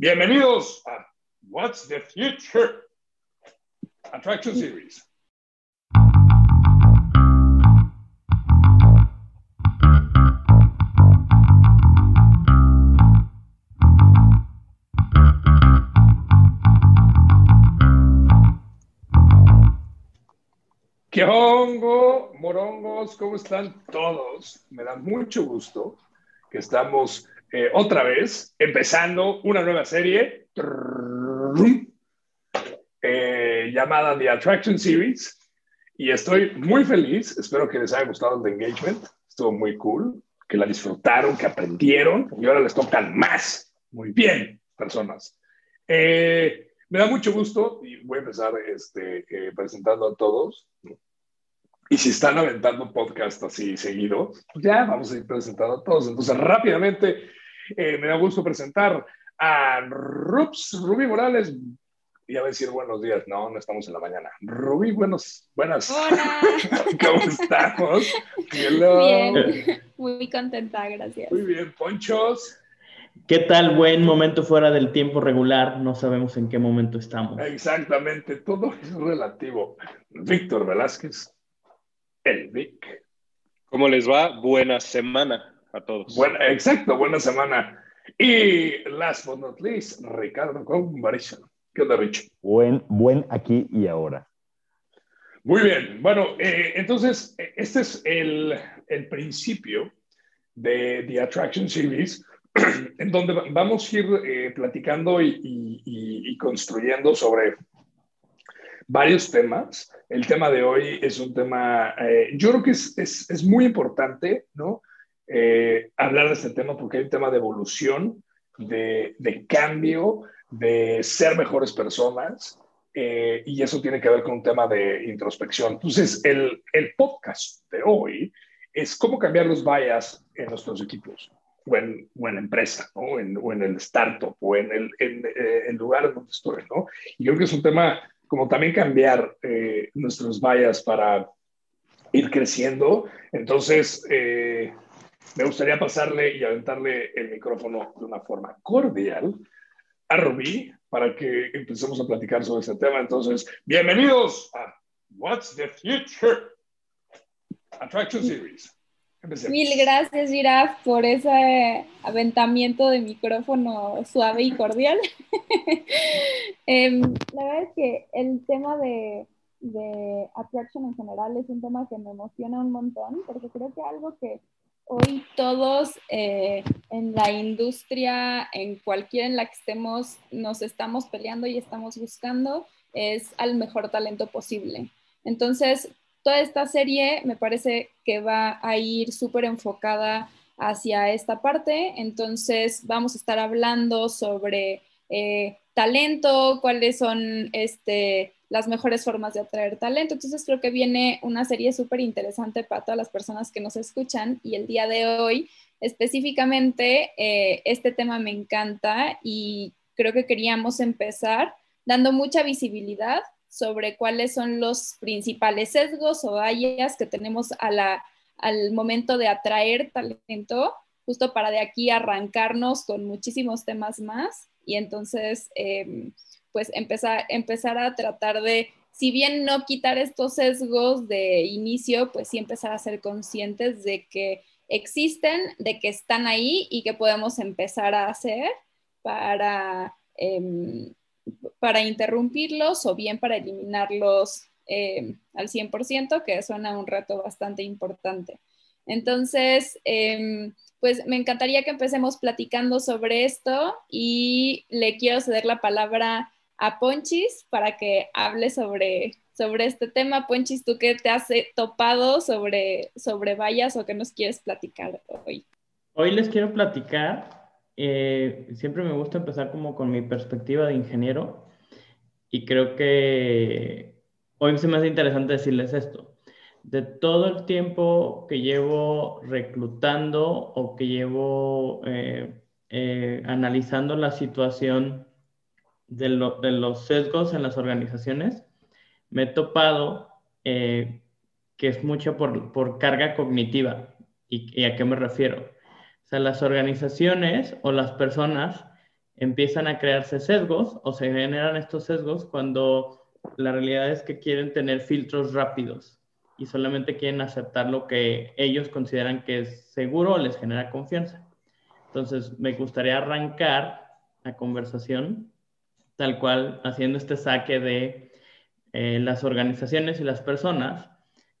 Bienvenidos a What's the Future Attraction Series. ¿Qué hongo, morongos? ¿Cómo están todos? Me da mucho gusto que estamos eh, otra vez empezando una nueva serie eh, llamada The Attraction Series. Y estoy muy feliz. Espero que les haya gustado el engagement. Estuvo muy cool. Que la disfrutaron, que aprendieron. Y ahora les tocan más. Muy bien, personas. Eh, me da mucho gusto y voy a empezar este, presentando a todos. Y si están aventando podcast así seguido, pues ya vamos a ir presentando a todos. Entonces, rápidamente, eh, me da gusto presentar a Rups, Rubí Morales. Ya a decir buenos días, no, no estamos en la mañana. Rubí, buenos, buenas. Hola. ¿Cómo estamos? Bien, muy contenta, gracias. Muy bien, Ponchos. ¿Qué tal? Buen momento fuera del tiempo regular. No sabemos en qué momento estamos. Exactamente, todo es relativo. Víctor Velázquez. El Vic. ¿Cómo les va? Buena semana a todos. Buena, exacto, buena semana. Y last but not least, Ricardo Conversation. ¿Qué onda, Rich? Buen, buen aquí y ahora. Muy bien. Bueno, eh, entonces, este es el, el, principio de The Attraction Series, en donde vamos a ir eh, platicando y, y, y construyendo sobre varios temas. El tema de hoy es un tema, eh, yo creo que es, es, es muy importante, ¿no? Eh, hablar de este tema porque hay un tema de evolución, de, de cambio, de ser mejores personas, eh, y eso tiene que ver con un tema de introspección. Entonces, el, el podcast de hoy es cómo cambiar los bias en nuestros equipos. O en, o en empresa, ¿no? en, o en el startup, o en el en, en lugar donde estoy, ¿no? Y creo que es un tema como también cambiar eh, nuestros vallas para ir creciendo. Entonces, eh, me gustaría pasarle y aventarle el micrófono de una forma cordial a Rubí para que empecemos a platicar sobre este tema. Entonces, bienvenidos a What's the Future Attraction Series. Empecemos. Mil gracias, Giraf, por ese aventamiento de micrófono suave y cordial. eh, la verdad es que el tema de, de attraction en general es un tema que me emociona un montón, porque creo que algo que hoy todos eh, en la industria, en cualquiera en la que estemos, nos estamos peleando y estamos buscando es al mejor talento posible. Entonces, toda esta serie me parece que va a ir súper enfocada hacia esta parte. Entonces vamos a estar hablando sobre eh, talento, cuáles son este, las mejores formas de atraer talento. Entonces creo que viene una serie súper interesante para todas las personas que nos escuchan y el día de hoy específicamente eh, este tema me encanta y creo que queríamos empezar dando mucha visibilidad sobre cuáles son los principales sesgos o vallas que tenemos a la, al momento de atraer talento, justo para de aquí arrancarnos con muchísimos temas más y entonces eh, pues empezar, empezar a tratar de, si bien no quitar estos sesgos de inicio, pues sí empezar a ser conscientes de que existen, de que están ahí y que podemos empezar a hacer para... Eh, para interrumpirlos o bien para eliminarlos eh, al 100%, que suena un reto bastante importante. Entonces, eh, pues me encantaría que empecemos platicando sobre esto y le quiero ceder la palabra a Ponchis para que hable sobre, sobre este tema. Ponchis, ¿tú qué te has topado sobre, sobre vallas o qué nos quieres platicar hoy? Hoy les quiero platicar eh, siempre me gusta empezar como con mi perspectiva de ingeniero y creo que hoy se me hace interesante decirles esto. De todo el tiempo que llevo reclutando o que llevo eh, eh, analizando la situación de, lo, de, los sesgos en las organizaciones, me he topado que es mucho por, carga cognitiva. ¿Y, ¿Y a qué me refiero? sea, las organizaciones o las personas empiezan a crearse sesgos o se generan estos sesgos cuando la realidad es que quieren tener filtros rápidos y solamente quieren aceptar lo que ellos consideran que es seguro o les genera confianza. Entonces, me gustaría arrancar la conversación tal cual haciendo este saque de eh, las organizaciones y las personas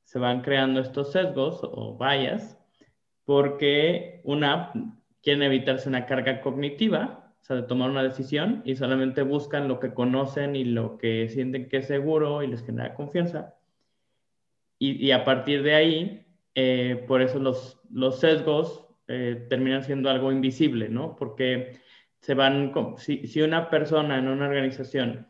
se van creando estos sesgos o vallas porque una quieren evitarse una carga cognitiva, o sea, de tomar una decisión y solamente buscan lo que conocen y lo que sienten que es seguro y les genera confianza. Y, a partir de ahí, eh, por eso los, los sesgos eh, terminan siendo algo invisible, ¿no? Porque se van, si, si una persona en una organización,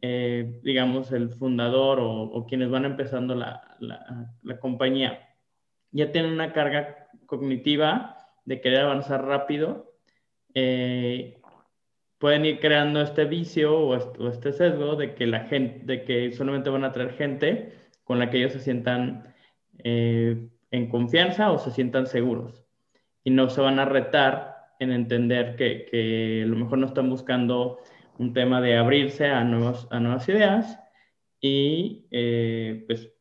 eh, digamos, el fundador o, o, quienes van empezando la, la, la compañía, ya tienen una carga cognitiva de querer avanzar rápido, eh, pueden ir creando este vicio o este, sesgo de que la gente, de que solamente van a traer gente con la que ellos se sientan eh, en confianza o se sientan seguros y no se van a retar en entender que, que, a lo mejor no están buscando un tema de abrirse a, nuevos, a nuevas ideas y eh, pues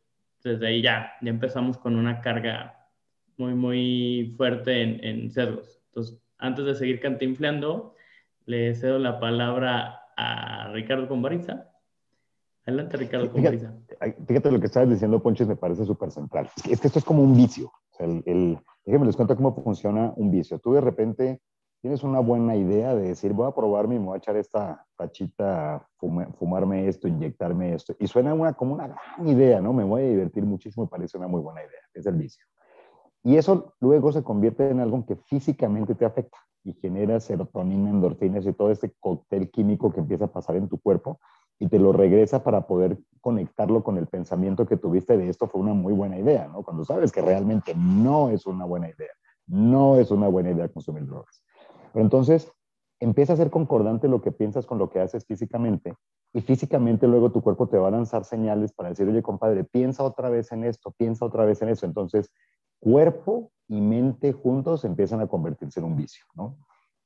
desde ahí ya, ya empezamos con una carga muy, muy fuerte en, en cerdos. Entonces, antes de seguir cantinfleando, le cedo la palabra a Ricardo Combariza. Adelante, Ricardo Combariza. Fíjate, lo que estabas diciendo, Ponches, me parece súper central. Es que esto es como un vicio. O sea, el, el, déjenme les cuento cómo funciona un vicio. Tú de repente tienes una buena idea de decir, voy a probarme y me voy a echar esta tachita, fumarme esto, inyectarme esto. Y suena una, como una gran idea, ¿no? Me voy a divertir muchísimo, me parece una muy buena idea. Es el vicio. Y eso luego se convierte en algo que físicamente te afecta y genera serotonina, endorfinas y todo este cóctel químico que empieza a pasar en tu cuerpo y te lo regresa para poder conectarlo con el pensamiento que tuviste de esto fue una muy buena idea, ¿no? Cuando sabes que realmente no es una buena idea, no es una buena idea consumir drogas. Pero entonces empieza a ser concordante lo que piensas con lo que haces físicamente y físicamente luego tu cuerpo te va a lanzar señales para decir, oye, compadre, piensa otra vez en esto, piensa otra vez en eso. Entonces cuerpo y mente juntos empiezan a convertirse en un vicio, ¿no?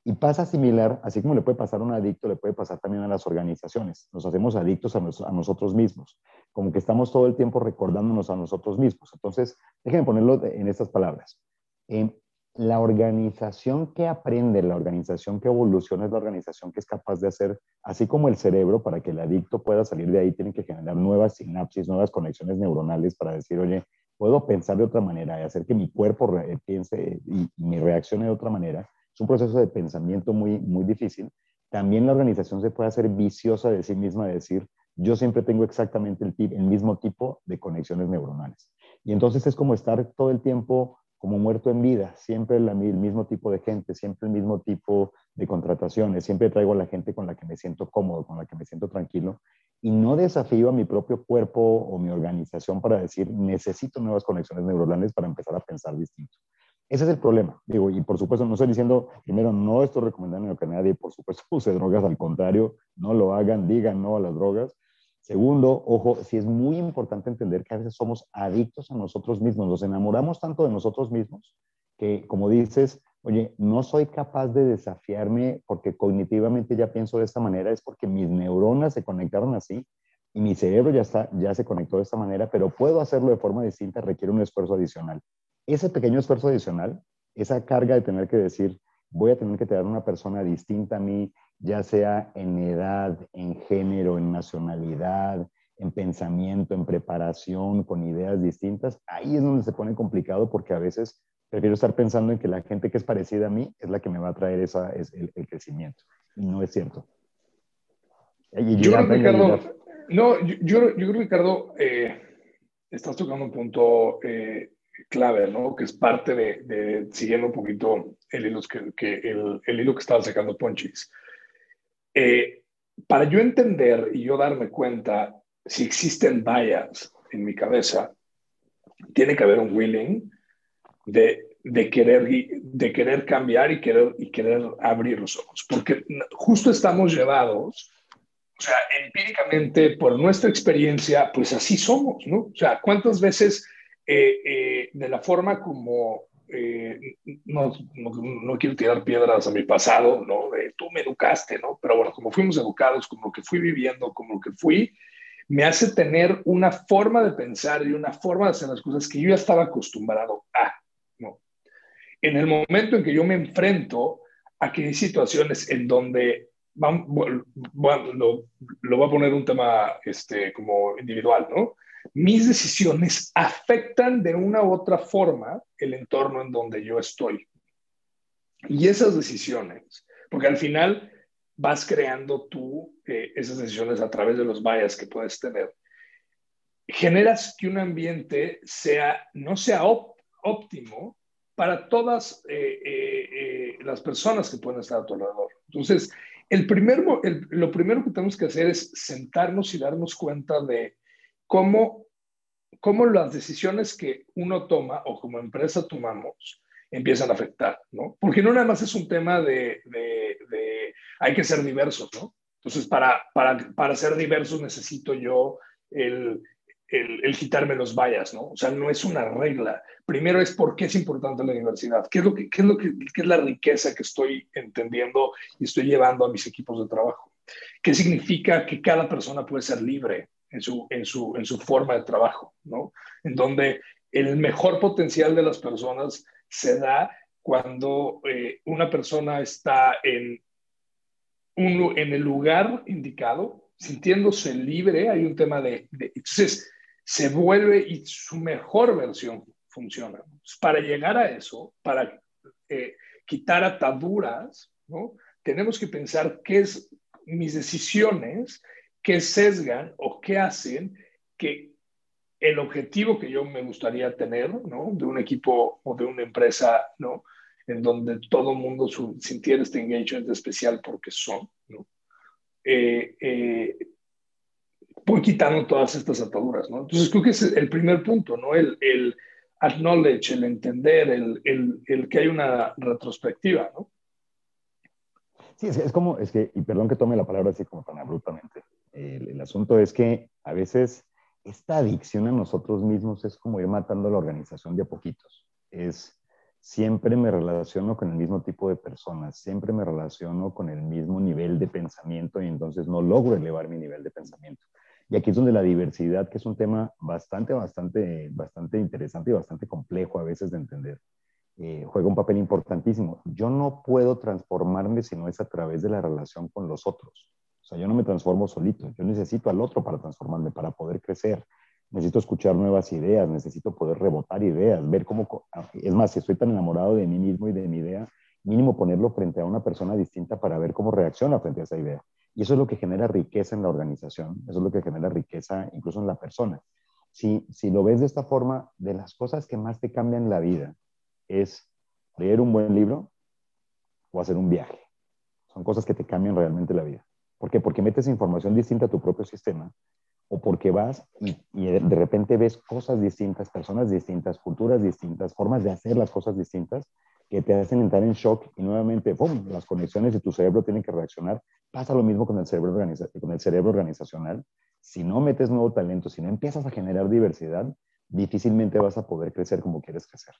Y pasa similar, así como le puede pasar a un adicto, le puede pasar también a las organizaciones. Nos hacemos adictos a, nosotros mismos, como que estamos todo el tiempo recordándonos a nosotros mismos. Entonces, déjenme ponerlo en estas palabras. La organización que aprende, la organización que evoluciona es la organización que es capaz de hacer, así como el cerebro, para que el adicto pueda salir de ahí, tiene que generar nuevas sinapsis, nuevas conexiones neuronales para decir, oye, puedo pensar de otra manera y hacer que mi cuerpo piense y, mi reaccione de otra manera. Es un proceso de pensamiento muy, muy difícil. También la organización se puede hacer viciosa de sí misma, de decir, yo siempre tengo exactamente el, el mismo tipo de conexiones neuronales. Y entonces es como estar todo el tiempo como muerto en vida, siempre el mismo tipo de gente, siempre el mismo tipo de contrataciones, siempre traigo a la gente con la que me siento cómodo, con la que me siento tranquilo, y no desafío a mi propio cuerpo o mi organización para decir, necesito nuevas conexiones neuronales para empezar a pensar distinto. Ese es el problema. Digo, y por supuesto, no estoy diciendo, primero, no estoy recomendando que nadie, por supuesto, use drogas, al contrario, no lo hagan, digan no a las drogas. Segundo, ojo, sí es muy importante entender que a veces somos adictos a nosotros mismos, nos enamoramos tanto de nosotros mismos que, como dices, oye, no soy capaz de desafiarme porque cognitivamente ya pienso de esta manera, es porque mis neuronas se conectaron así y mi cerebro ya, está, ya se conectó de esta manera, pero puedo hacerlo de forma distinta, requiere un esfuerzo adicional. Ese pequeño esfuerzo adicional, esa carga de tener que decir, voy a tener que tener una persona distinta a mí, ya sea en edad, en género, en nacionalidad, en pensamiento, en preparación, con ideas distintas, ahí es donde se pone complicado porque a veces prefiero estar pensando en que la gente que es parecida a mí es la que me va a traer esa, es el, crecimiento. Y no es cierto. yo creo, Ricardo, no, yo, yo, creo, Ricardo, eh, estás tocando un punto eh, clave, ¿no? Que es parte de, siguiendo un poquito el hilo que, el, el, hilo que estaba sacando Ponchis. Eh, para yo entender y yo darme cuenta si existen vallas en mi cabeza, tiene que haber un willing de, de, querer, de querer cambiar y querer, y querer abrir los ojos, porque justo estamos llevados, o sea, empíricamente, por nuestra experiencia, pues así somos, ¿no? O sea, ¿cuántas veces eh, eh, de la forma como eh, no, no, quiero tirar piedras a mi pasado, ¿no? Tú me educaste, ¿no? Pero bueno, como fuimos educados, como lo que fui viviendo, como lo que fui, me hace tener una forma de pensar y una forma de hacer las cosas que yo ya estaba acostumbrado a, ¿no? En el momento en que yo me enfrento a que hay situaciones en donde, vamos, bueno, lo, lo voy a poner un tema este, como individual, ¿no? Mis decisiones afectan de una u otra forma el entorno en donde yo estoy. Y esas decisiones, porque al final vas creando tú eh, esas decisiones a través de los bias que puedes tener, generas que un ambiente sea, no sea óptimo para todas eh, eh, las personas que pueden estar a tu alrededor. Entonces, el primer, lo primero que tenemos que hacer es sentarnos y darnos cuenta de cómo, cómo las decisiones que uno toma o como empresa tomamos empiezan a afectar, ¿no? Porque no nada más es un tema de, hay que ser diversos, ¿no? Entonces, para, para, para ser diversos necesito yo el, el, quitarme los vallas, ¿no? O sea, no es una regla. Primero es por qué es importante la diversidad, qué es, lo que, qué es, lo qué es la riqueza que estoy entendiendo y estoy llevando a mis equipos de trabajo. ¿Qué significa que cada persona puede ser libre? En su, en su, en su forma de trabajo, ¿no? En donde el mejor potencial de las personas se da cuando eh, una persona está en, un, en el lugar indicado, sintiéndose libre, hay un tema de, entonces se vuelve y su mejor versión funciona. Para llegar a eso, para eh, quitar ataduras, ¿no? tenemos que pensar qué es mis decisiones que sesgan o qué hacen que el objetivo que yo me gustaría tener, ¿no? De un equipo o de una empresa, ¿no? En donde todo el mundo sintiera este engagement especial porque son, ¿no? Eh, eh, voy quitando todas estas ataduras, ¿no? Entonces creo que es el primer punto, ¿no? El, el acknowledge, el entender, el, el, que hay una retrospectiva, ¿no? Sí, es, como, es que, y perdón que tome la palabra así como tan abruptamente, el, asunto es que a veces esta adicción a nosotros mismos es como ir matando a la organización de a poquitos. Es siempre me relaciono con el mismo tipo de personas, siempre me relaciono con el mismo nivel de pensamiento y entonces no logro elevar mi nivel de pensamiento. Y aquí es donde la diversidad, que es un tema bastante, bastante, bastante interesante y bastante complejo a veces de entender, eh, juega un papel importantísimo. Yo no puedo transformarme si no es a través de la relación con los otros. O sea, yo no me transformo solito, yo necesito al otro para transformarme, para poder crecer. Necesito escuchar nuevas ideas, necesito poder rebotar ideas, ver cómo... Es más, si estoy tan enamorado de mí mismo y de mi idea, mínimo ponerlo frente a una persona distinta para ver cómo reacciona frente a esa idea. Y eso es lo que genera riqueza en la organización, eso es lo que genera riqueza incluso en la persona. Si, si lo ves de esta forma, de las cosas que más te cambian la vida es leer un buen libro o hacer un viaje. Son cosas que te cambian realmente la vida. ¿Por qué? Porque metes información distinta a tu propio sistema o porque vas y, de repente ves cosas distintas, personas distintas, culturas distintas, formas de hacer las cosas distintas que te hacen entrar en shock y nuevamente, ¡pum!, las conexiones de tu cerebro tienen que reaccionar. Pasa lo mismo con el cerebro, con el cerebro organizacional. Si no metes nuevo talento, si no empiezas a generar diversidad, difícilmente vas a poder crecer como quieres crecer.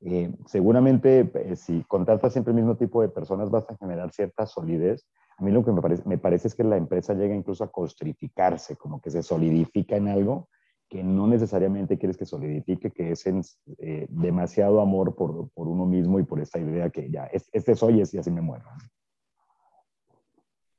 Eh, seguramente, eh, si contratas siempre el mismo tipo de personas, vas a generar cierta solidez, a mí lo que me parece, me parece es que la empresa llega incluso a costrificarse, como que se solidifica en algo que no necesariamente quieres que solidifique, que es eh, demasiado amor por, por, uno mismo y por esta idea que ya, este soy y así me muero.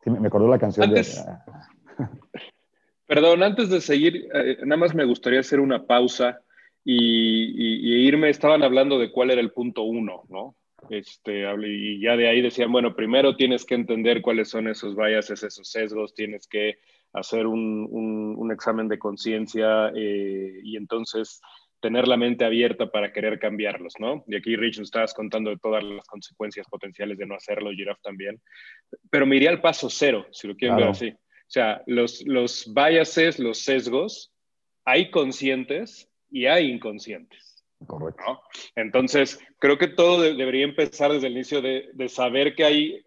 Sí, me, acordó la canción de... Perdón, antes de seguir, eh, nada más me gustaría hacer una pausa y, y, irme, estaban hablando de cuál era el punto uno, ¿no? Este, y ya de ahí decían, bueno, primero tienes que entender cuáles son esos biases, esos sesgos, tienes que hacer un, un, examen de conciencia eh, y entonces tener la mente abierta para querer cambiarlos, ¿no? Y aquí, Rich, nos estabas contando de todas las consecuencias potenciales de no hacerlo, Giraffe también. Pero me iría al paso cero, si lo quieren ver así. O sea, los, los biases, los sesgos, hay conscientes y hay inconscientes. Correcto. Entonces, creo que todo debería empezar desde el inicio de, saber que hay,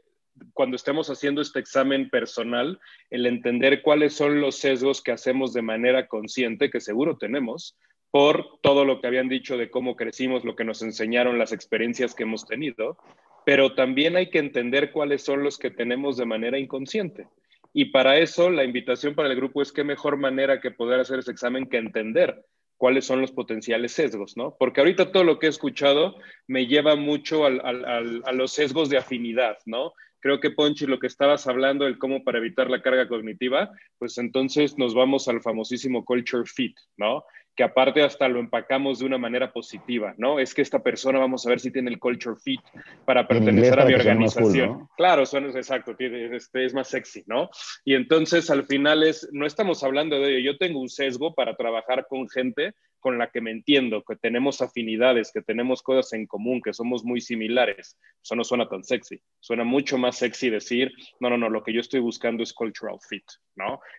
cuando estemos haciendo este examen personal, el entender cuáles son los sesgos que hacemos de manera consciente, que seguro tenemos, por todo lo que habían dicho de cómo crecimos, lo que nos enseñaron, las experiencias que hemos tenido, pero también hay que entender cuáles son los que tenemos de manera inconsciente. Y para eso la invitación para el grupo es qué mejor manera que poder hacer ese examen que entender cuáles son los potenciales sesgos, ¿no? Porque ahorita todo lo que he escuchado me lleva mucho a los sesgos de afinidad, ¿no? Creo que Ponchi, lo que estabas hablando, el cómo para evitar la carga cognitiva, pues entonces nos vamos al famosísimo culture fit, ¿no? Que aparte hasta lo empacamos de una manera positiva, ¿no? Es que esta persona, vamos a ver si tiene el culture fit para pertenecer a mi organización. Claro, son, exacto, tiene, este, es más sexy, ¿no? Y entonces al final es, no estamos hablando de ello, yo tengo un sesgo para trabajar con gente con la que me entiendo, que tenemos afinidades, que tenemos cosas en común, que somos muy similares. Eso no suena tan sexy. Suena mucho más sexy decir, no, no, no, lo que yo estoy buscando es cultural fit,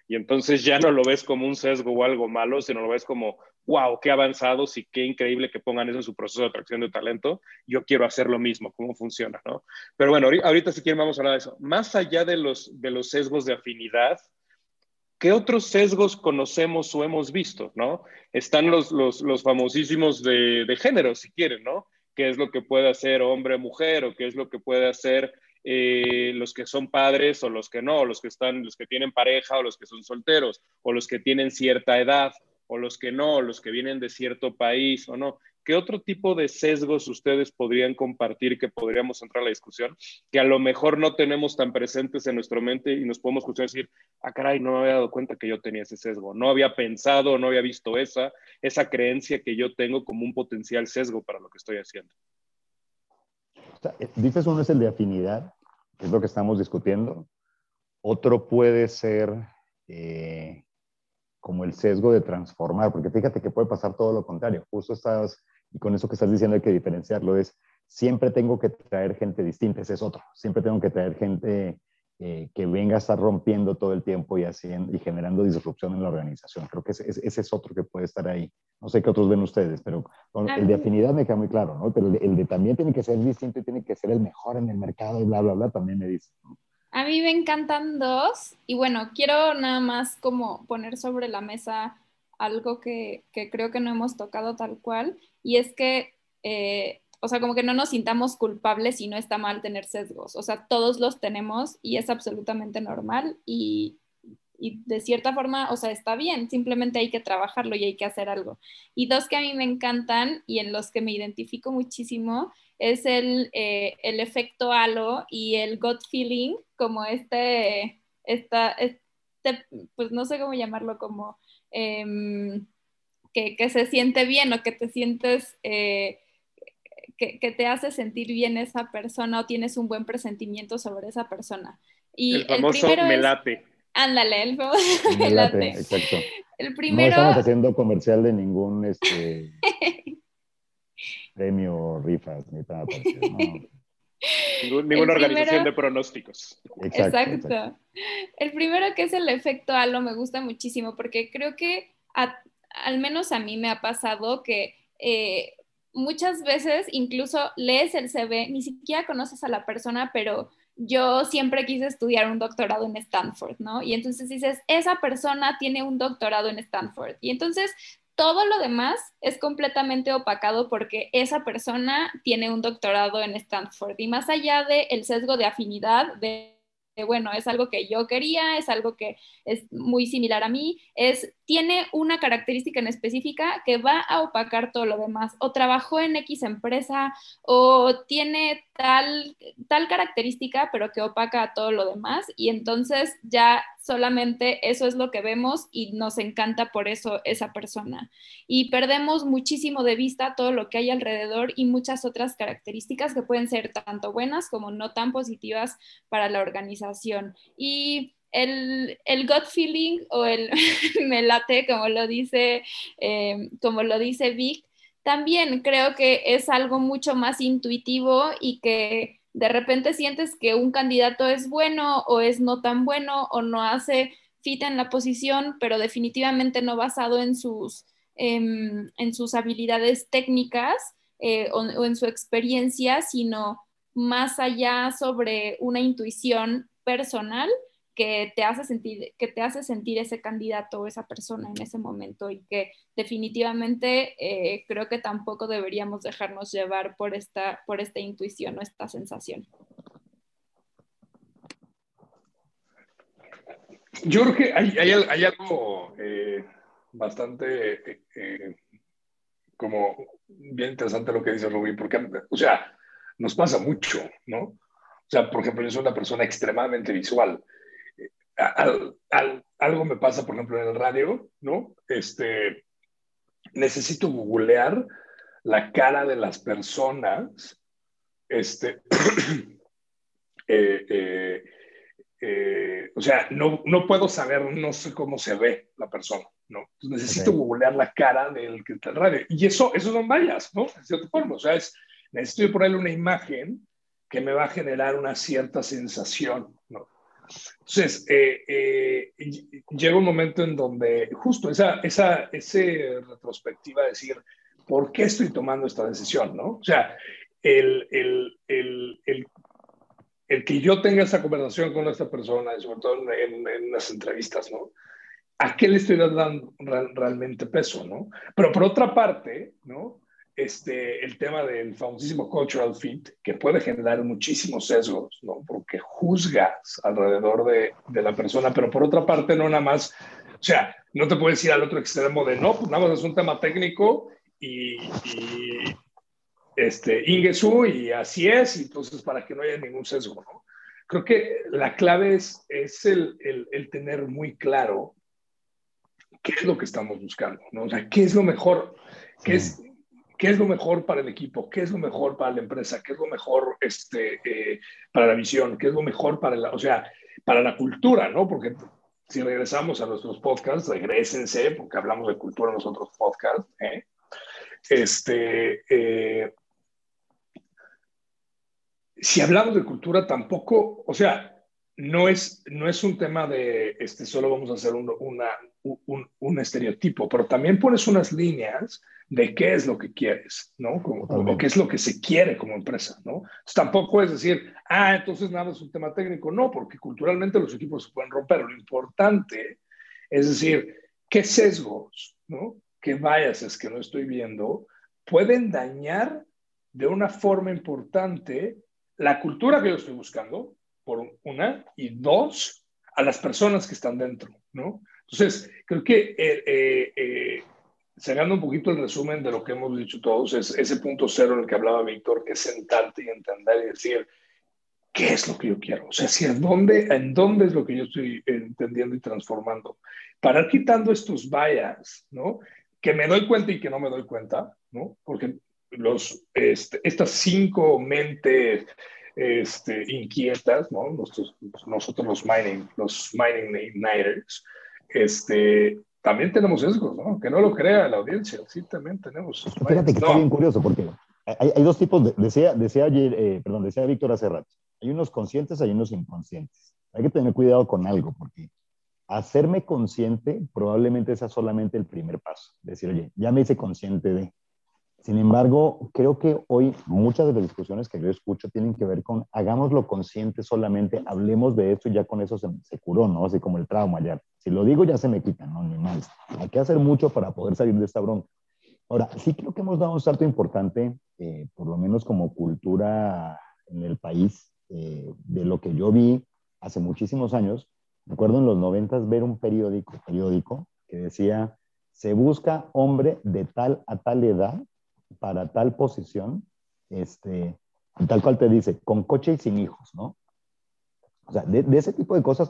Y entonces ya no lo ves como un sesgo o algo malo, sino lo ves como, wow, qué avanzados y qué increíble que pongan eso en su proceso de atracción de talento. Yo quiero hacer lo mismo, cómo funciona, ¿no? Pero bueno, ahorita si quieren vamos a hablar de eso. Más allá de los, de los sesgos de afinidad, ¿qué otros sesgos conocemos o hemos visto, no? Están los, los, famosísimos de, de, género, si quieren, ¿no? ¿Qué es lo que puede hacer hombre o mujer o qué es lo que puede hacer eh, los que son padres o los que no, los que están, los que tienen pareja o los que son solteros o los que tienen cierta edad o los que no, los que vienen de cierto país o no. ¿Qué otro tipo de sesgos ustedes podrían compartir que podríamos entrar a la discusión que a lo mejor no tenemos tan presentes en nuestra mente y nos podemos escuchar decir, ah, caray, no me había dado cuenta que yo tenía ese sesgo, no había pensado, no había visto esa, esa creencia que yo tengo como un potencial sesgo para lo que estoy haciendo? Eh, dices uno es el de afinidad, que es lo que estamos discutiendo. Otro puede ser eh, como el sesgo de transformar, porque fíjate que puede pasar todo lo contrario. Justo estás y con eso que estás diciendo hay que diferenciarlo, es siempre tengo que traer gente distinta, ese es otro, siempre tengo que traer gente eh, que venga a estar rompiendo todo el tiempo y, haciendo, y generando disrupción en la organización. Creo que ese, ese, es otro que puede estar ahí. No sé qué otros ven ustedes, pero el de afinidad me queda muy claro, ¿no? Pero el de, también tiene que ser distinto y tiene que ser el mejor en el mercado y bla, bla, bla, también me dice. A mí me encantan dos y bueno, quiero nada más como poner sobre la mesa algo que, que creo que no hemos tocado tal cual y es que, eh, o sea, como que no nos sintamos culpables si no está mal tener sesgos. O sea, todos los tenemos y es absolutamente normal y, y de cierta forma, o sea, está bien, simplemente hay que trabajarlo y hay que hacer algo. Y dos que a mí me encantan y en los que me identifico muchísimo es el, eh, el efecto halo y el gut feeling, como este, esta, este, pues no sé cómo llamarlo, como... Em, que, se siente bien o que te sientes, eh, que, te hace sentir bien esa persona o tienes un buen presentimiento sobre esa persona. Y el famoso melate. ándale, el famoso melate. Exacto. El primero... No estamos haciendo comercial de ningún este, premio, rifas, ni nada. ninguna organización de pronósticos. Exacto, exacto. El primero que es el efecto halo me gusta muchísimo porque creo que a, al menos a mí me ha pasado que eh, muchas veces incluso lees el CV, ni siquiera conoces a la persona, pero yo siempre quise estudiar un doctorado en Stanford, ¿no? Y entonces dices, esa persona tiene un doctorado en Stanford. Y entonces todo lo demás es completamente opacado porque esa persona tiene un doctorado en Stanford. Y más allá del el sesgo de afinidad, de bueno, es algo que yo quería, es algo que es muy similar a mí, es, tiene una característica en específica que va a opacar todo lo demás, o trabajó en X empresa, o tiene tal, tal característica, pero que opaca todo lo demás, y entonces ya solamente eso es lo que vemos y nos encanta por eso esa persona. Y perdemos muchísimo de vista todo lo que hay alrededor y muchas otras características que pueden ser tanto buenas como no tan positivas para la organización. Y el, el gut feeling o el me late, como lo dice, eh, como lo dice Vic, también creo que es algo mucho más intuitivo y que de repente sientes que un candidato es bueno o es no tan bueno o no hace fit en la posición, pero definitivamente no basado en sus, em, en sus habilidades técnicas eh, o en su experiencia, sino más allá sobre una intuición personal que te hace sentir, que te hace sentir ese candidato o esa persona en ese momento y que definitivamente eh, creo que tampoco deberíamos dejarnos llevar por esta, por esta intuición o esta sensación. Yo creo que hay, hay, algo eh, bastante eh, como bien interesante lo que dice Rubí, porque, o sea, nos pasa mucho, ¿no? O sea, por ejemplo, yo soy una persona extremadamente visual algo me pasa, por ejemplo, en el radio, ¿no? Este, necesito googlear la cara de las personas, este, eh, eh, eh, o sea, no, no puedo saber, no sé cómo se ve la persona, ¿no? necesito googlear la cara del que está en radio. Y eso, eso son vallas, ¿no? De cierta forma, o sea, es, necesito ponerle una imagen que me va a generar una cierta sensación, ¿no? Entonces, eh, eh, llega un momento en donde justo esa, esa ese retrospectiva, decir, ¿por qué estoy tomando esta decisión? ¿no? O sea, el, el, el, el, que yo tenga esa conversación con esta persona, sobre todo en, en, las entrevistas, ¿no? ¿A qué le estoy dando realmente peso? ¿no? Pero por otra parte, ¿no? este, el tema del famosísimo cultural fit, que puede generar muchísimos sesgos, ¿no? Juzgas alrededor de, de, la persona, pero por otra parte, no nada más, o sea, no te puedes ir al otro extremo de, no, pues nada más es un tema técnico y, este, Ingesu y así es, y entonces para que no haya ningún sesgo, ¿no? Creo que la clave es, es el, el, el tener muy claro qué es lo que estamos buscando, ¿no? O sea, qué es lo mejor, qué es qué es lo mejor para el equipo, qué es lo mejor para la empresa, qué es lo mejor este, eh, para la visión, qué es lo mejor para la, o sea, para la cultura, ¿no? Porque si regresamos a nuestros podcasts, regresense, porque hablamos de cultura en los otros podcasts, ¿eh? Este, eh, si hablamos de cultura, tampoco, o sea, no es, no es un tema de, este, solo vamos a hacer un, una, un, un estereotipo, pero también pones unas líneas de qué es lo que quieres, ¿no? Como, o qué es lo que se quiere como empresa, ¿no? tampoco es decir, ah, entonces nada es un tema técnico, no, porque culturalmente los equipos se pueden romper. Lo importante es decir, qué sesgos, ¿no? Qué es que no estoy viendo pueden dañar de una forma importante la cultura que yo estoy buscando, por una, y dos, a las personas que están dentro, ¿no? Entonces, creo que eh, eh, eh cerrando un poquito el resumen de lo que hemos dicho todos, es ese punto cero en el que hablaba Víctor, que es sentarte y entender y decir, ¿qué es lo que yo quiero? O sea, si dónde, en dónde es lo que yo estoy entendiendo y transformando. Para quitando estos bias, ¿no? Que me doy cuenta y que no me doy cuenta, ¿no? Porque los, este, estas cinco mentes este, inquietas, ¿no? nosotros los mining, los mining igniters, este, también tenemos sesgos, ¿no? Que no lo crea la audiencia, sí, también tenemos. Fíjate que está bien curioso, porque hay, hay, dos tipos, de, decía, decía ayer, eh, perdón, decía Víctor hace rato, hay unos conscientes, hay unos inconscientes. Hay que tener cuidado con algo, porque hacerme consciente probablemente sea solamente el primer paso. Decir, oye, ya me hice consciente de, sin embargo, creo que hoy muchas de las discusiones que yo escucho tienen que ver con hagámoslo consciente solamente, hablemos de esto y ya con eso se, se, curó, ¿no? Así como el trauma ya. Si lo digo ya se me quita, ¿no? Ni más. Hay que hacer mucho para poder salir de esta bronca. Ahora, sí creo que hemos dado un salto importante, eh, por lo menos como cultura en el país, eh, de lo que yo vi hace muchísimos años. Recuerdo en los noventas ver un periódico, periódico que decía, se busca hombre de tal a tal edad para tal posición, este, tal cual te dice, con coche y sin hijos, ¿no? O sea, de, ese tipo de cosas,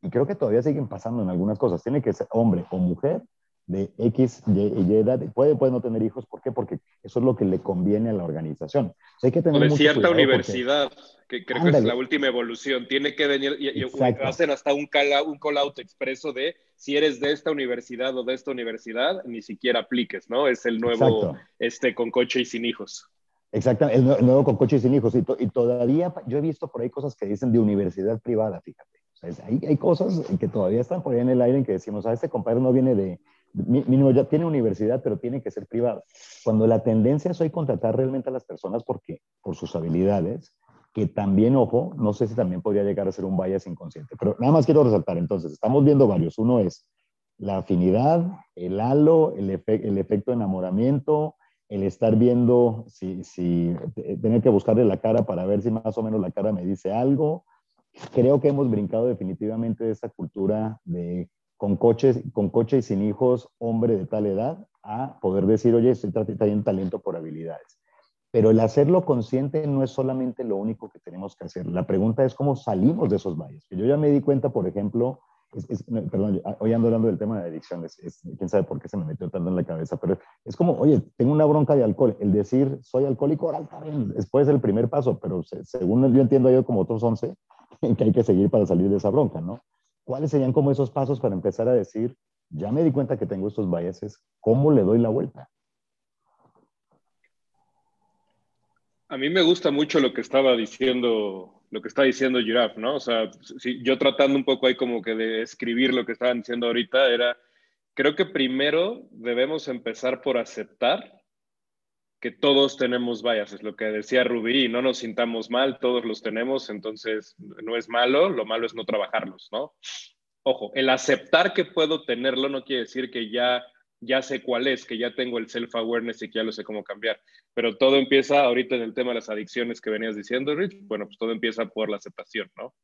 y creo que todavía siguen pasando en algunas cosas. Tiene que ser hombre o mujer de X, Y, edad. Puede, puede no tener hijos. ¿Por qué? Porque eso es lo que le conviene a la organización. O, sea, hay que tener o de cierta universidad, que creo que es la última evolución. Tiene que venir, y, hacen hasta un call, un call out expreso de si eres de esta universidad o de esta universidad, ni siquiera apliques, ¿no? Es el nuevo, este, con coche y sin hijos. Exactamente, el, nuevo con coche y sin hijos. Y, y, todavía yo he visto por ahí cosas que dicen de universidad privada, fíjate. O sea, hay, hay, cosas que todavía están por ahí en el aire en que decimos, a ah, este compadre no viene de, mínimo ya tiene universidad, pero tiene que ser privada. Cuando la tendencia es hoy contratar realmente a las personas porque, por sus habilidades, que también, ojo, no sé si también podría llegar a ser un bias inconsciente, pero nada más quiero resaltar, entonces, estamos viendo varios. Uno es la afinidad, el halo, el, el efecto de enamoramiento, el estar viendo si, si tener que buscarle la cara para ver si más o menos la cara me dice algo. Creo que hemos brincado definitivamente de esa cultura de con coches, con coche y sin hijos, hombre de tal edad, a poder decir, oye, estoy trayendo talento por habilidades. Pero el hacerlo consciente no es solamente lo único que tenemos que hacer. La pregunta es cómo salimos de esos valles. Yo ya me di cuenta, por ejemplo, perdón, hoy ando hablando del tema de adicciones, quién sabe por qué se me metió tanto en la cabeza, pero es como, oye, tengo una bronca de alcohol, el decir soy alcohólico oral también, después el primer paso, pero según yo entiendo yo como otros 11, que hay que seguir para salir de esa bronca, ¿no? ¿Cuáles serían como esos pasos para empezar a decir, ya me di cuenta que tengo estos biases, ¿cómo le doy la vuelta? A mí me gusta mucho lo que estaba diciendo, lo que está diciendo Giraffe, ¿no? O sea, si, yo tratando un poco ahí como que de escribir lo que estaban diciendo ahorita, era, creo que primero debemos empezar por aceptar que todos tenemos biases, lo que decía Rubí, no nos sintamos mal, todos los tenemos, entonces no es malo, lo malo es no trabajarlos, ¿no? Ojo, el aceptar que puedo tenerlo no quiere decir que ya ya sé cuál es, que ya tengo el self-awareness y que ya lo sé cómo cambiar. Pero todo empieza ahorita en el tema de las adicciones que venías diciendo, Rich. Bueno, pues todo empieza por la aceptación, ¿no?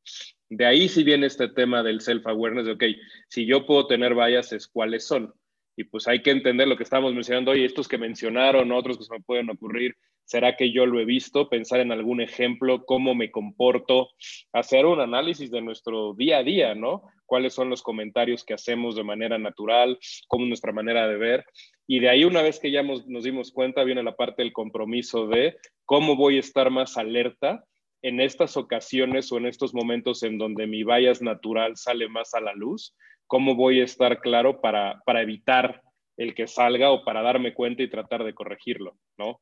De ahí si viene este tema del self-awareness de, ok, si yo puedo tener biases, ¿cuáles son? Y pues hay que entender lo que estamos mencionando hoy, estos que mencionaron, otros que se me pueden ocurrir, ¿será que yo lo he visto? Pensar en algún ejemplo, cómo me comporto, hacer un análisis de nuestro día a día, ¿no? cuáles son los comentarios que hacemos de manera natural, cómo nuestra manera de ver. Y de ahí, una vez que ya nos dimos cuenta, viene la parte del compromiso de cómo voy a estar más alerta en estas ocasiones o en estos momentos en donde mi bias natural sale más a la luz, cómo voy a estar claro para, para evitar el que salga o para darme cuenta y tratar de corregirlo, ¿no?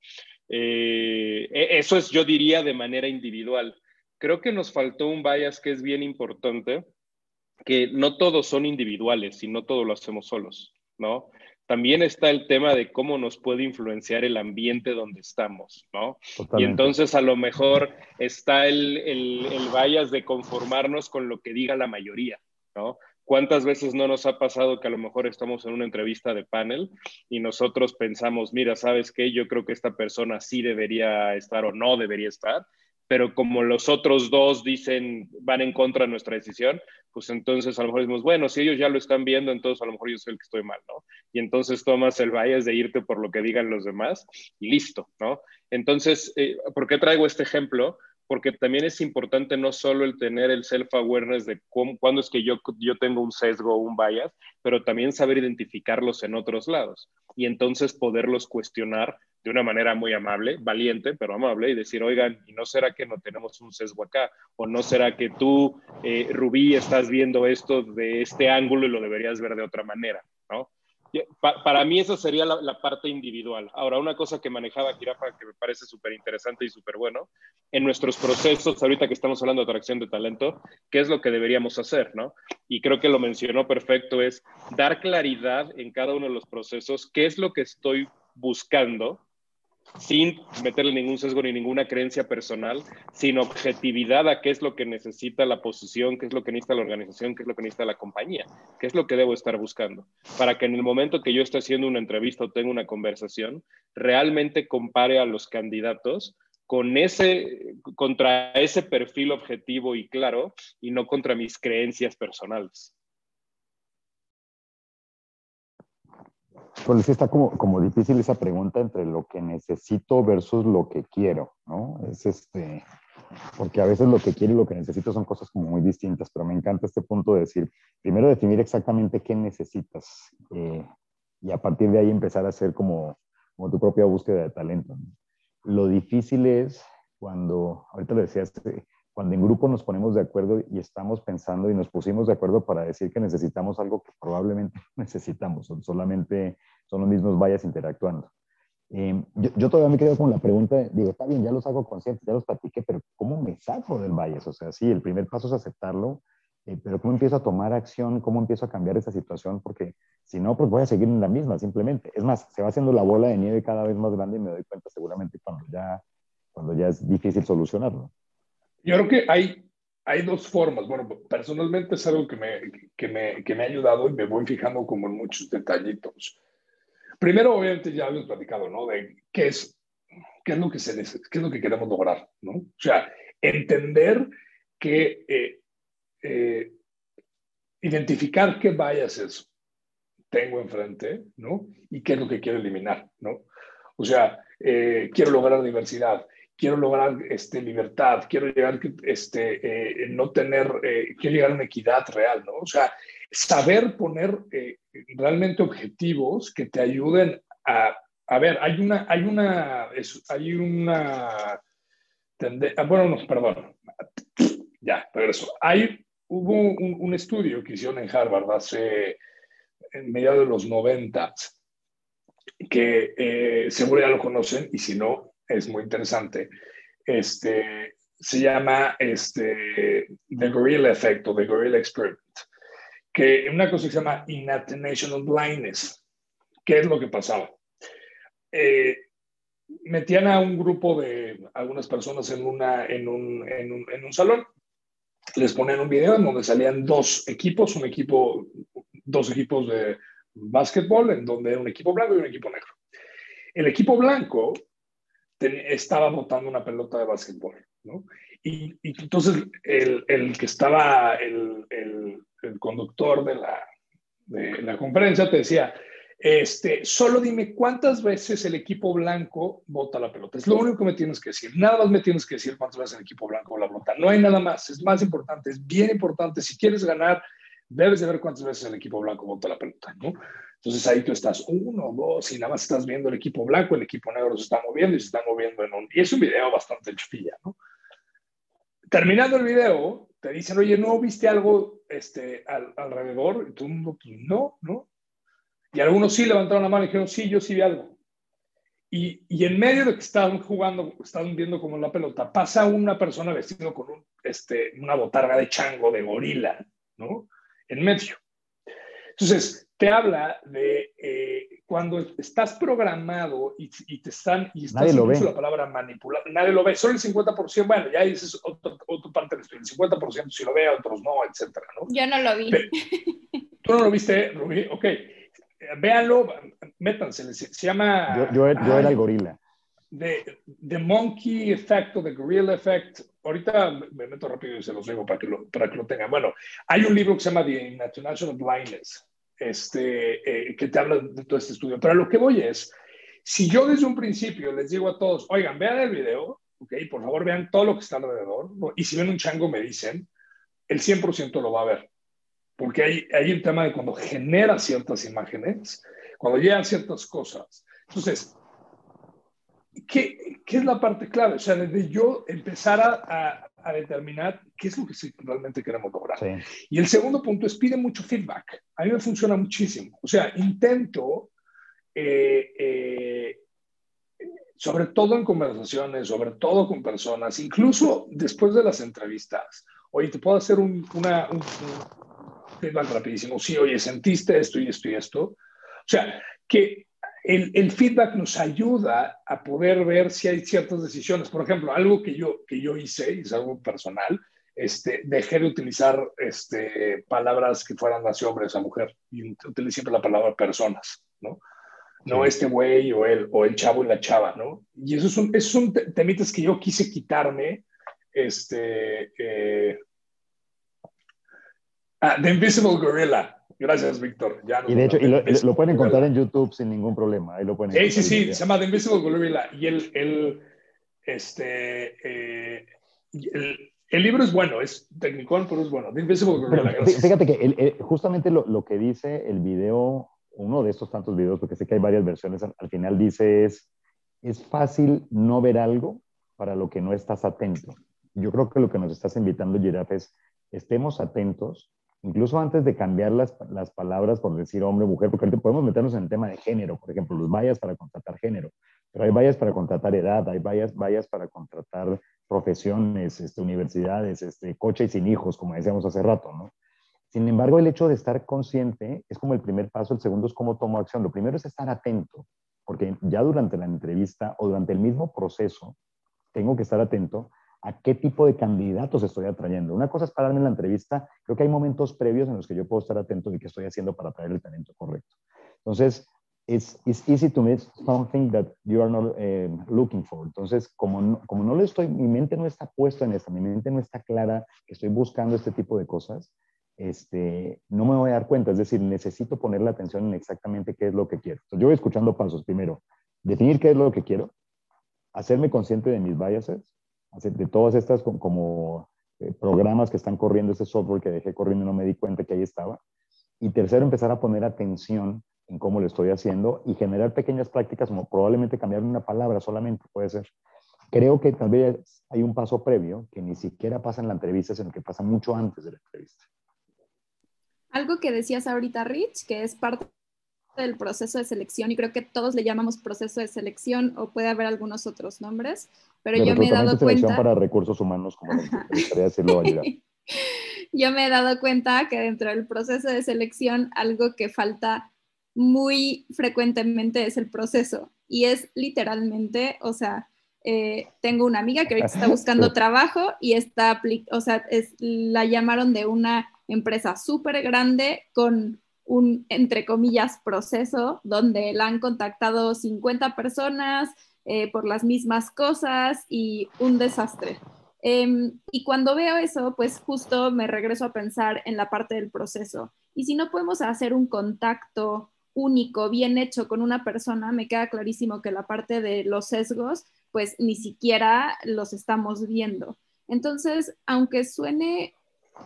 Eh, e, eso es, yo diría, de manera individual. Creo que nos faltó un bias que es bien importante, que no todos son individuales y no todo lo hacemos solos, ¿no? También está el tema de cómo nos puede influenciar el ambiente donde estamos, ¿no? Y entonces a lo mejor está el, el, el bias de conformarnos con lo que diga la mayoría, ¿no? ¿Cuántas veces no nos ha pasado que a lo mejor estamos en una entrevista de panel y nosotros pensamos, mira, ¿sabes qué? Yo creo que esta persona sí debería estar o no debería estar, pero como los otros dos dicen, van en contra de nuestra decisión, pues entonces a lo mejor decimos, bueno, si ellos ya lo están viendo, entonces a lo mejor yo soy el que estoy mal, ¿no? Y entonces tomas el bias de irte por lo que digan los demás y listo, ¿no? Entonces, eh, ¿por qué traigo este ejemplo? Porque también es importante no solo el tener el self-awareness de cuándo es que yo, yo tengo un sesgo o un bias, pero también saber identificarlos en otros lados y entonces poderlos cuestionar de una manera muy amable, valiente, pero amable, y decir, oigan, ¿y no será que no tenemos un sesgo acá? ¿O no será que tú, eh, Rubí, estás viendo esto de este ángulo y lo deberías ver de otra manera? ¿no? Para mí esa sería la, parte individual. Ahora, una cosa que manejaba Kirafa que me parece súper interesante y súper bueno, en nuestros procesos, ahorita que estamos hablando de atracción de talento, ¿qué es lo que deberíamos hacer? ¿no? Y creo que lo mencionó perfecto, es dar claridad en cada uno de los procesos, qué es lo que estoy buscando sin meterle ningún sesgo ni ninguna creencia personal, sin objetividad a qué es lo que necesita la posición, qué es lo que necesita la organización, qué es lo que necesita la compañía, qué es lo que debo estar buscando, para que en el momento que yo esté haciendo una entrevista o tenga una conversación, realmente compare a los candidatos con ese, contra ese perfil objetivo y claro, y no contra mis creencias personales. Pues sí está como, como difícil esa pregunta entre lo que necesito versus lo que quiero, ¿no? Es este, porque a veces lo que quiero y lo que necesito son cosas como muy distintas, pero me encanta este punto de decir, primero definir exactamente qué necesitas eh, y a partir de ahí empezar a hacer como, como tu propia búsqueda de talento. Lo difícil es cuando, ahorita lo decías, cuando en grupo nos ponemos de acuerdo y estamos pensando y nos pusimos de acuerdo para decir que necesitamos algo que probablemente necesitamos, solamente son los mismos vayas interactuando. Eh, yo, todavía me quedo con la pregunta, digo, está bien, ya los hago conscientes, ya los platiqué, pero ¿cómo me saco del bias? O sea, sí, el primer paso es aceptarlo, eh, pero ¿cómo empiezo a tomar acción? ¿Cómo empiezo a cambiar esa situación? Porque si no, pues voy a seguir en la misma, simplemente. Es más, se va haciendo la bola de nieve cada vez más grande y me doy cuenta seguramente cuando ya, cuando ya es difícil solucionarlo. Yo creo que hay, hay dos formas. Bueno, personalmente es algo que me, que, me, que me ha ayudado y me voy fijando como en muchos detallitos. Primero, obviamente, ya habíamos platicado, ¿no? De qué es, qué es lo que se qué es lo que queremos lograr, ¿no? O sea, entender que eh, eh, identificar qué eso tengo enfrente, ¿no? Y qué es lo que quiero eliminar, ¿no? O sea, eh, quiero lograr diversidad, quiero lograr este, libertad, quiero llegar, este, eh, no tener, eh, quiero llegar a una equidad real, ¿no? O sea, saber poner realmente objetivos que te ayuden a, a ver, hay una, hay una, hay una, ah, bueno, no, perdón, ya, regreso. Hay, hubo un, un estudio que hicieron en Harvard hace, en mediados de los 90, que eh, seguro ya lo conocen y si no, es muy interesante. Este, se llama este, The Gorilla Effect o The Gorilla Experiment, que una cosa se llama Inattentional Blindness. ¿Qué es lo que pasaba? Eh, metían a un grupo de algunas personas en, una, en, un, en, un, en un salón, les ponían un video en donde salían dos equipos, un equipo, dos equipos de básquetbol, en donde era un equipo blanco y un equipo negro. El equipo blanco estaba botando una pelota de básquetbol, ¿no? Y, entonces el, el, que estaba, el, el, el conductor de la, de la conferencia te decía, este, solo dime cuántas veces el equipo blanco bota la pelota. Es lo único que me tienes que decir. Nada más me tienes que decir cuántas veces el equipo blanco la pelota. No hay nada más. Es más importante, es bien importante. Si quieres ganar, debes de ver cuántas veces el equipo blanco bota la pelota, ¿no? Entonces ahí tú estás uno, dos, y nada más estás viendo el equipo blanco, el equipo negro se está moviendo y se está moviendo en un... Y es un video bastante chupilla, ¿no? Terminando el video, te dicen, oye, ¿no viste algo este, alrededor? Y todo el mundo, pues no, ¿no? Y algunos sí levantaron la mano y dijeron, sí, yo sí vi algo. Y, y, en medio de que estaban jugando, estaban viendo como la pelota, pasa una persona vestido con este, una botarga de chango, de gorila, ¿no? En medio. Entonces, te habla de eh, cuando estás programado y, y, te están, y estás incluso la palabra manipular, nadie lo ve, solo el 50%, bueno, ya es otra, otra parte del estudio, el 50% si lo ve, otros no, etcétera, ¿no? Yo no lo vi. Pero, ¿Tú no lo viste, Rubí? Ok, véanlo, métanse, se, se llama... Yo, yo, yo era el gorila. The, the Monkey Effect o The Gorilla Effect. Ahorita me meto rápido y se los digo para que lo, para que lo tengan. Bueno, hay un libro que se llama The International Blindness, este, eh, que te habla de todo este estudio. Pero lo que voy es, si yo desde un principio les digo a todos, oigan, vean el video, ok, por favor vean todo lo que está alrededor, y si ven un chango me dicen, el 100% lo va a ver. Porque hay, hay un tema de cuando genera ciertas imágenes, cuando llegan ciertas cosas. Entonces, ¿qué, ¿qué, es la parte clave? O sea, desde yo empezar a determinar qué es lo que realmente queremos lograr. Sí. Y el segundo punto es pide mucho feedback. A mí me funciona muchísimo. O sea, intento, eh, eh, sobre todo en conversaciones, sobre todo con personas, incluso después de las entrevistas, oye, te puedo hacer un, una, un, un feedback rapidísimo. Sí, oye, sentiste esto y esto y esto. O sea, que el, el, feedback nos ayuda a poder ver si hay ciertas decisiones. Por ejemplo, algo que yo, que yo hice, y es algo personal, este, dejé de utilizar este, palabras que fueran hacia hombres a mujer y utilicé siempre la palabra personas, ¿no? No este güey o el, o el chavo y la chava, ¿no? Y eso es un, esos son temitas que yo quise quitarme, este, eh, ah, The Invisible Gorilla, Gracias, Víctor. y de hecho, y lo, lo, pueden encontrar en YouTube sin ningún problema. Ahí lo pueden sí, sí, sí, se llama The Invisible Gorilla. Y el, el, este, eh, el, el, libro es bueno, es técnico, pero es bueno. The Invisible Gorilla. Pero, fíjate que el, justamente lo, lo, que dice el video, uno de estos tantos videos, porque sé que hay varias versiones, al, al final dice es, es fácil no ver algo para lo que no estás atento. Yo creo que lo que nos estás invitando, Giraffe, es estemos atentos incluso antes de cambiar las, las palabras por decir hombre mujer, porque podemos meternos en el tema de género, por ejemplo, los vallas para contratar género, pero hay vallas para contratar edad, hay vallas, vallas para contratar profesiones, este, universidades, este, coche y sin hijos, como decíamos hace rato, ¿no? Sin embargo, el hecho de estar consciente es como el primer paso, el segundo es cómo tomo acción. Lo primero es estar atento, porque ya durante la entrevista o durante el mismo proceso tengo que estar atento a qué tipo de candidatos estoy atrayendo. Una cosa es pararme en la entrevista, creo que hay momentos previos en los que yo puedo estar atento de qué estoy haciendo para atraer el talento correcto. Entonces, it's, it's easy to miss something that you are not eh, looking for. Entonces, como no, como no le estoy, mi mente no está puesta en esta, mi mente no está clara que estoy buscando este tipo de cosas, este, no me voy a dar cuenta. Es decir, necesito poner la atención en exactamente qué es lo que quiero. Entonces, yo voy escuchando pasos. Primero, definir qué es lo que quiero, hacerme consciente de mis biases, de todas estas como, eh, programas que están corriendo, ese software que dejé corriendo y no me di cuenta que ahí estaba. Y tercero, empezar a poner atención en cómo lo estoy haciendo y generar pequeñas prácticas como probablemente cambiar una palabra solamente, puede ser. Creo que tal vez hay un paso previo que ni siquiera pasa en la entrevista, sino que pasa mucho antes de la entrevista. Algo que decías ahorita, Rich, que es parte del proceso de selección y creo que todos le llamamos proceso de selección o puede haber algunos otros nombres, pero yo me he dado cuenta... para recursos humanos, como gustaría decirlo yo me he dado cuenta que dentro del proceso de selección algo que falta muy frecuentemente es el proceso y es literalmente, o sea, eh, tengo una amiga que ahorita está buscando trabajo y está, o sea, es, la llamaron de una empresa súper grande con un, entre comillas, proceso donde la han contactado 50 personas eh, por las mismas cosas y un desastre. Em, y cuando veo eso, pues justo me regreso a pensar en la parte del proceso. Y si no podemos hacer un contacto único, bien hecho con una persona, me queda clarísimo que la parte de los sesgos, pues ni siquiera los estamos viendo. Entonces, aunque suene,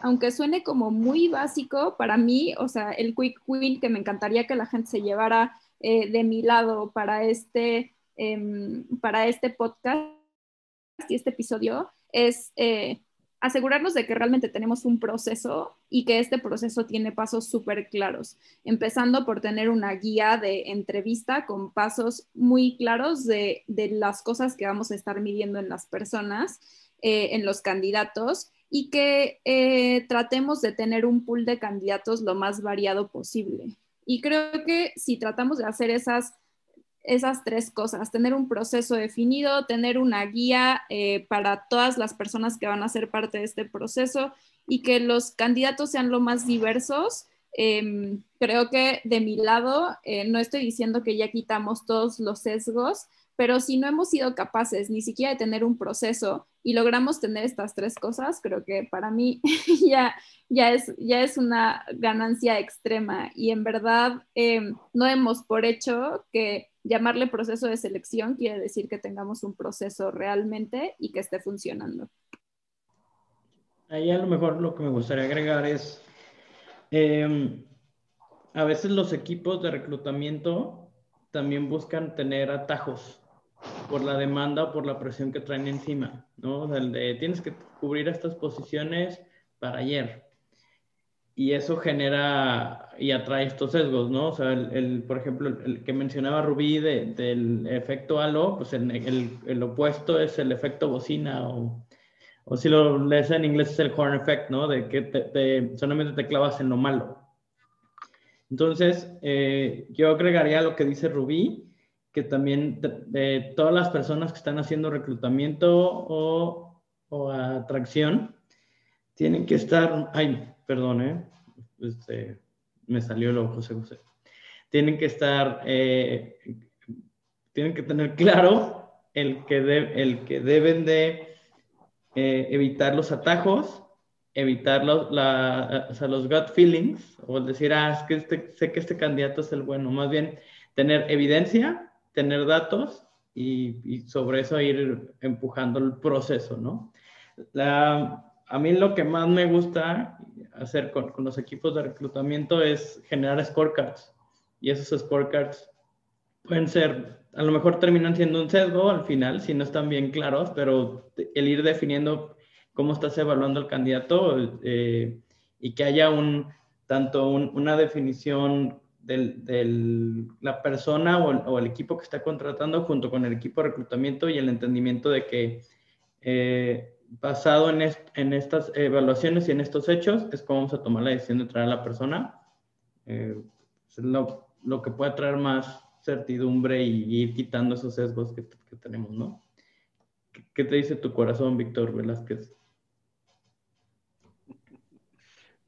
aunque suene como muy básico, para mí, o sea, el quick win que me encantaría que la gente se llevara eh, de mi lado para este, em, para este podcast y este episodio es eh, asegurarnos de que realmente tenemos un proceso y que este proceso tiene pasos súper claros, empezando por tener una guía de entrevista con pasos muy claros de, las cosas que vamos a estar midiendo en las personas, eh, en los candidatos, y que eh, tratemos de tener un pool de candidatos lo más variado posible. Y creo que si tratamos de hacer esas esas tres cosas, tener un proceso definido, tener una guía eh, para todas las personas que van a ser parte de este proceso y que los candidatos sean lo más diversos. Em, creo que de mi lado, eh, no estoy diciendo que ya quitamos todos los sesgos, pero si no hemos sido capaces ni siquiera de tener un proceso y logramos tener estas tres cosas, creo que para mí ya, ya, es, ya es una ganancia extrema y en verdad em, no hemos por hecho que llamarle proceso de selección quiere decir que tengamos un proceso realmente y que esté funcionando. Ahí a lo mejor lo que me gustaría agregar es, em, a veces los equipos de reclutamiento también buscan tener atajos por la demanda o por la presión que traen encima, ¿no? Sea, de, tienes que cubrir estas posiciones para ayer y eso genera y atrae estos sesgos, ¿no? O sea, el, por ejemplo, el, que mencionaba Rubí del efecto halo, pues el, el, opuesto es el efecto bocina o, o, si lo lees en inglés es el horn effect, ¿no? De que te, solamente te clavas en lo malo. Entonces, eh, yo agregaría lo que dice Rubí, que también de, todas las personas que están haciendo reclutamiento o, o atracción, tienen que estar, ay, perdón, ¿eh? Este, me salió lo José José. Tienen que estar, eh, tienen que tener claro el que, el que deben de eh, evitar los atajos, evitar los, la, o sea, los gut feelings, o decir, ah, es que este, sé que este candidato es el bueno, más bien tener evidencia, tener datos y, y sobre eso ir empujando el proceso, ¿no? La, a mí lo que más me gusta hacer con, con, los equipos de reclutamiento es generar scorecards. Y esos scorecards pueden ser, a lo mejor terminan siendo un sesgo al final, si no están bien claros, pero el ir definiendo cómo estás evaluando al candidato eh, y que haya un, tanto una definición de la persona o el, equipo que está contratando junto con el equipo de reclutamiento y el entendimiento de que eh, basado en, estas evaluaciones y en estos hechos, es como vamos a tomar la decisión de traer a la persona. Eh, es lo, lo, que puede traer más certidumbre y, ir quitando esos sesgos que, tenemos, ¿no? ¿Qué te dice tu corazón, Víctor Velázquez?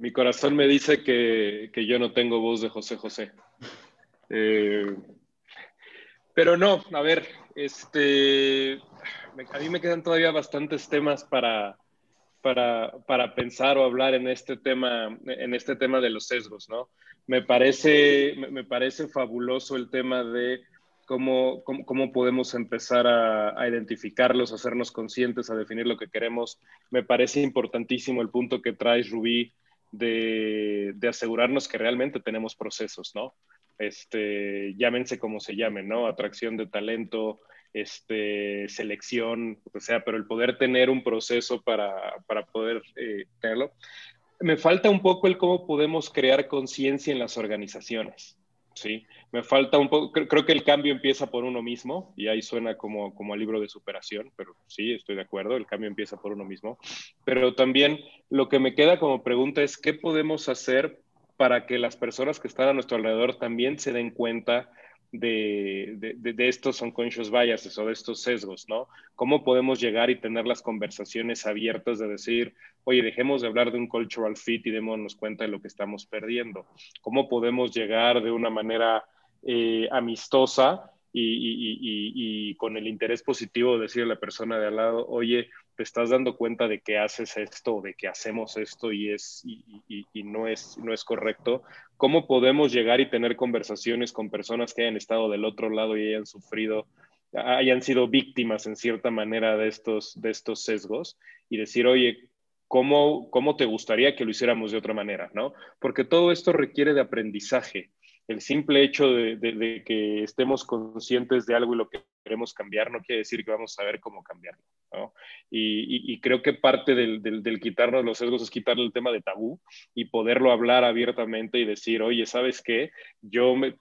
Mi corazón me dice que, yo no tengo voz de José José. Eh, pero no, a ver, este, a mí me quedan todavía bastantes temas para, para, pensar o hablar en este tema, en este tema de los sesgos, ¿no? Me parece, me parece fabuloso el tema de cómo, cómo, podemos empezar a, a, identificarlos, a hacernos conscientes, a definir lo que queremos. Me parece importantísimo el punto que traes, Rubí, de, asegurarnos que realmente tenemos procesos, ¿no? Este, llámense como se llamen, ¿no? Atracción de talento, este, selección, o sea, pero el poder tener un proceso para, para poder eh, tenerlo. Me falta un poco el cómo podemos crear conciencia en las organizaciones, ¿sí? Me falta un poco, creo, que el cambio empieza por uno mismo, y ahí suena como, como al libro de superación, pero sí, estoy de acuerdo, el cambio empieza por uno mismo. Pero también lo que me queda como pregunta es, ¿qué podemos hacer para que las personas que están a nuestro alrededor también se den cuenta de, de, estos unconscious biases o de estos sesgos, ¿no? ¿Cómo podemos llegar y tener las conversaciones abiertas de decir, oye, dejemos de hablar de un cultural fit y démonos cuenta de lo que estamos perdiendo? ¿Cómo podemos llegar de una manera eh, amistosa y, con el interés positivo de decir a la persona de al lado, oye, te estás dando cuenta de que haces esto, de que hacemos esto y, es, y, no, es, no es correcto, ¿cómo podemos llegar y tener conversaciones con personas que hayan estado del otro lado y hayan sufrido, hayan sido víctimas en cierta manera de estos, de estos sesgos y decir, oye, ¿cómo, ¿cómo te gustaría que lo hiciéramos de otra manera? ¿no? Porque todo esto requiere de aprendizaje el simple hecho de, que estemos conscientes de algo y lo que queremos cambiar no quiere decir que vamos a saber cómo cambiarlo. Y, creo que parte del, del, quitarnos los sesgos es quitarle el tema de tabú y poderlo hablar abiertamente y decir, oye, ¿sabes qué? Yo me,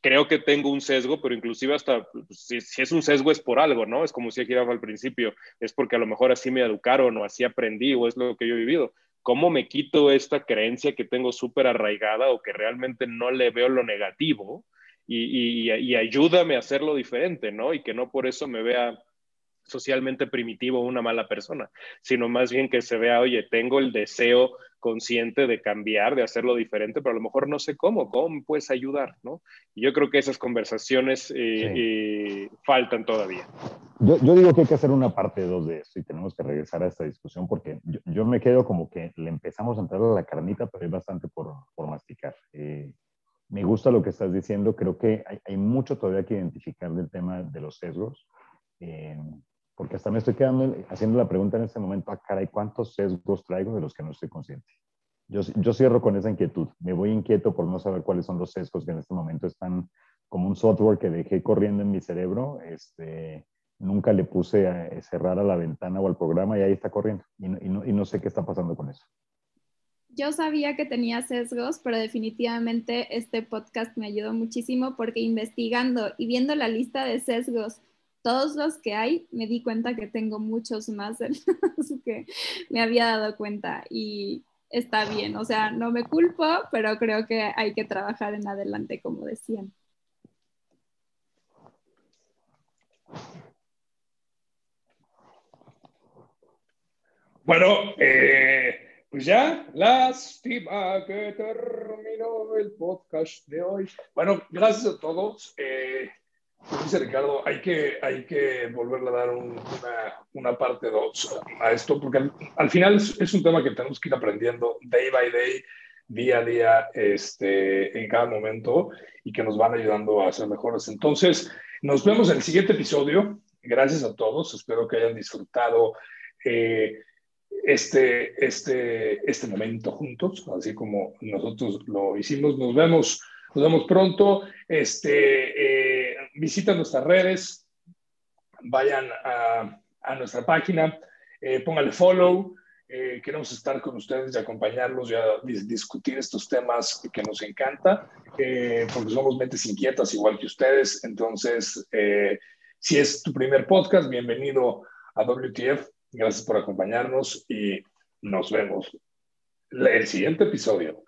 creo que tengo un sesgo, pero inclusive hasta pues, si, es un sesgo es por algo, ¿no? Es como si aquí al principio, es porque a lo mejor así me educaron o así aprendí o es lo que yo he vivido ¿Cómo me quito esta creencia que tengo súper arraigada o que realmente no le veo lo negativo? Y, ayúdame a hacerlo diferente, ¿no? Y que no por eso me vea socialmente primitivo o una mala persona, sino más bien que se vea, oye, tengo el deseo consciente de cambiar, de hacerlo diferente, pero a lo mejor no sé cómo, cómo me puedes ayudar, ¿no? Y yo creo que esas conversaciones eh, eh, faltan todavía. Yo, yo, digo que hay que hacer una parte dos de esto y tenemos que regresar a esta discusión porque yo, yo me quedo como que le empezamos a entrar a la carnita, pero hay bastante por, por masticar. Eh, me gusta lo que estás diciendo, creo que hay, hay, mucho todavía que identificar del tema de los sesgos, porque hasta me estoy quedando haciendo la pregunta en este momento, ah, caray, ¿cuántos sesgos traigo de los que no estoy consciente? Yo, yo cierro con esa inquietud, me voy inquieto por no saber cuáles son los sesgos que en este momento están como un software que dejé corriendo en mi cerebro, este, nunca le puse a cerrar a la ventana o al programa y ahí está corriendo. Y no, y, no, sé qué está pasando con eso. Yo sabía que tenía sesgos, pero definitivamente este podcast me ayudó muchísimo porque investigando y viendo la lista de sesgos, todos los que hay, me di cuenta que tengo muchos más de los que me había dado cuenta y está bien. O sea, no me culpo, pero creo que hay que trabajar en adelante, como decían. Bueno, eh, pues ya, lástima que terminó el podcast de hoy. Bueno, gracias a todos. Eh, dice Ricardo, hay que, hay que volverle a dar una, una, parte 2 a esto, porque al, final es, un tema que tenemos que ir aprendiendo day by day, día a día, este, en cada momento, y que nos van ayudando a ser mejores. Entonces, nos vemos en el siguiente episodio. Gracias a todos, espero que hayan disfrutado. Eh, este, este, este momento juntos, así como nosotros lo hicimos. Nos vemos, nos vemos pronto. Este, eh, visiten nuestras redes, vayan a, nuestra página, eh, follow. Eh, queremos estar con ustedes y acompañarlos y discutir estos temas que nos encanta, eh, porque somos mentes inquietas igual que ustedes. Entonces, si es tu primer podcast, bienvenido a WTF. Gracias por acompañarnos y nos vemos el siguiente episodio.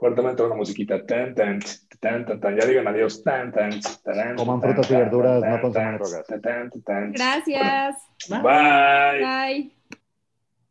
Ahorita me entra una musiquita. Tan, tan, tan, tan, tan. Ya digan adiós. Tan, tan, tan, Coman tan, frutas y verduras, tan, no consuman drogas. tan, tan, tan. Gracias. Bye. Bye.